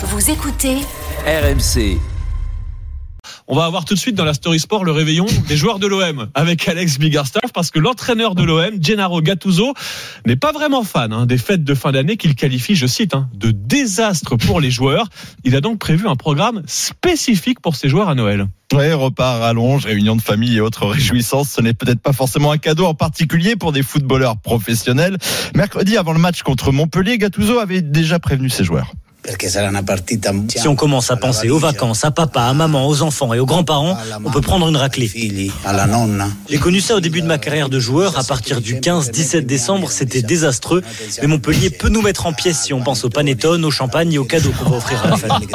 Vous écoutez RMC. On va avoir tout de suite dans la Story Sport le réveillon des joueurs de l'OM avec Alex Biggerstaff parce que l'entraîneur de l'OM, Gennaro Gattuso, n'est pas vraiment fan hein, des fêtes de fin d'année qu'il qualifie, je cite, hein, de désastre pour les joueurs. Il a donc prévu un programme spécifique pour ces joueurs à Noël. Ouais, repas, rallonge, réunion de famille et autres réjouissances, ce n'est peut-être pas forcément un cadeau en particulier pour des footballeurs professionnels. Mercredi, avant le match contre Montpellier, Gattuso avait déjà prévenu ses joueurs. Si on commence à penser aux vacances, à papa, à maman, aux enfants et aux grands-parents, on peut prendre une raclée. J'ai connu ça au début de ma carrière de joueur. À partir du 15-17 décembre, c'était désastreux. Mais Montpellier peut nous mettre en pièces si on pense au panettone, au champagne et aux cadeaux qu'on va offrir à la famille.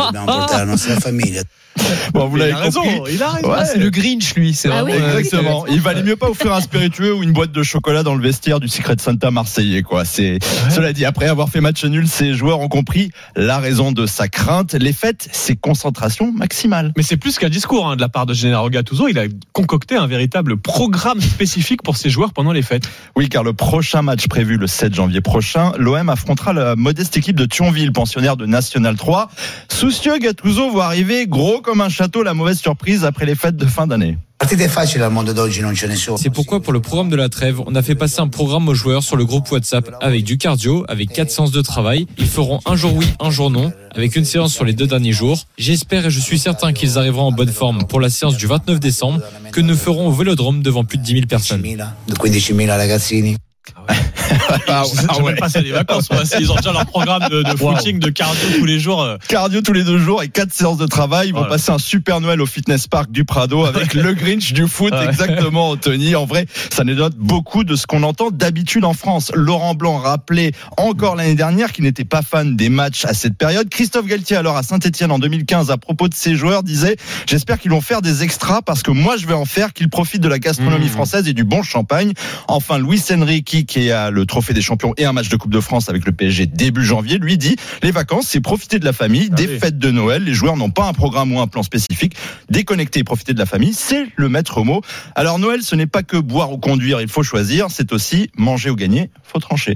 Bon, vous l'avez compris. Il a raison. Ouais. Ah, c'est le Grinch, lui. C'est Ah vraiment. oui. Exactement. Il valait mieux pas offrir un spiritueux ou une boîte de chocolat dans le vestiaire du Secret Santa marseillais, quoi. C'est, cela dit, après avoir fait match nul, ces joueurs ont compris la raison de sa crainte. Les fêtes, c'est concentration maximale. Mais c'est plus qu'un discours hein, de la part de Gennaro Gattuso. Il a concocté un véritable programme spécifique pour ses joueurs pendant les fêtes. Oui, car le prochain match prévu le 7 janvier prochain, l'OM affrontera la modeste équipe de Thionville, pensionnaire de National 3. Soucieux, Gattuso voit arriver gros comme un château la mauvaise surprise après les fêtes de fin d'année. C'est pourquoi pour le programme de la trêve, on a fait passer un programme aux joueurs sur le groupe WhatsApp avec du cardio, avec quatre séances de travail. Ils feront un jour oui, un jour non, avec une séance sur les deux derniers jours. J'espère et je suis certain qu'ils arriveront en bonne forme pour la séance du 29 décembre que nous ferons au Vélodrome devant plus de 10 000 personnes. Ah, ah ouais. des vacances. moi. Ils ont déjà leur programme de, de footing, de cardio tous les jours. euh. Cardio tous les deux jours et quatre séances de travail. Ils vont passer un super Noël au fitness park du Prado avec le Grinch du foot. Ouais. Exactement, Anthony. En vrai, ça dénote beaucoup de ce qu'on entend d'habitude en France. Laurent Blanc rappelait encore l'année dernière qu'il n'était pas fan des matchs à cette période. Christophe Galtier, alors à Saint-Etienne en 2015, à propos de ses joueurs, disait J'espère qu'ils vont faire des extras parce que moi, je vais en faire, qu'ils profitent de la gastronomie Mmh. française et du bon champagne. Enfin, Luis Enrique, qui a le trophée des champions et un match de Coupe de France avec le PSG début janvier, lui dit Les vacances, c'est profiter de la famille, Ah des oui. fêtes de Noël. Les joueurs n'ont pas un programme ou un plan spécifique. Déconnecter et profiter de la famille, c'est le maître mot. Alors, Noël, ce n'est pas que boire ou conduire, il faut choisir. C'est aussi manger ou gagner, faut trancher.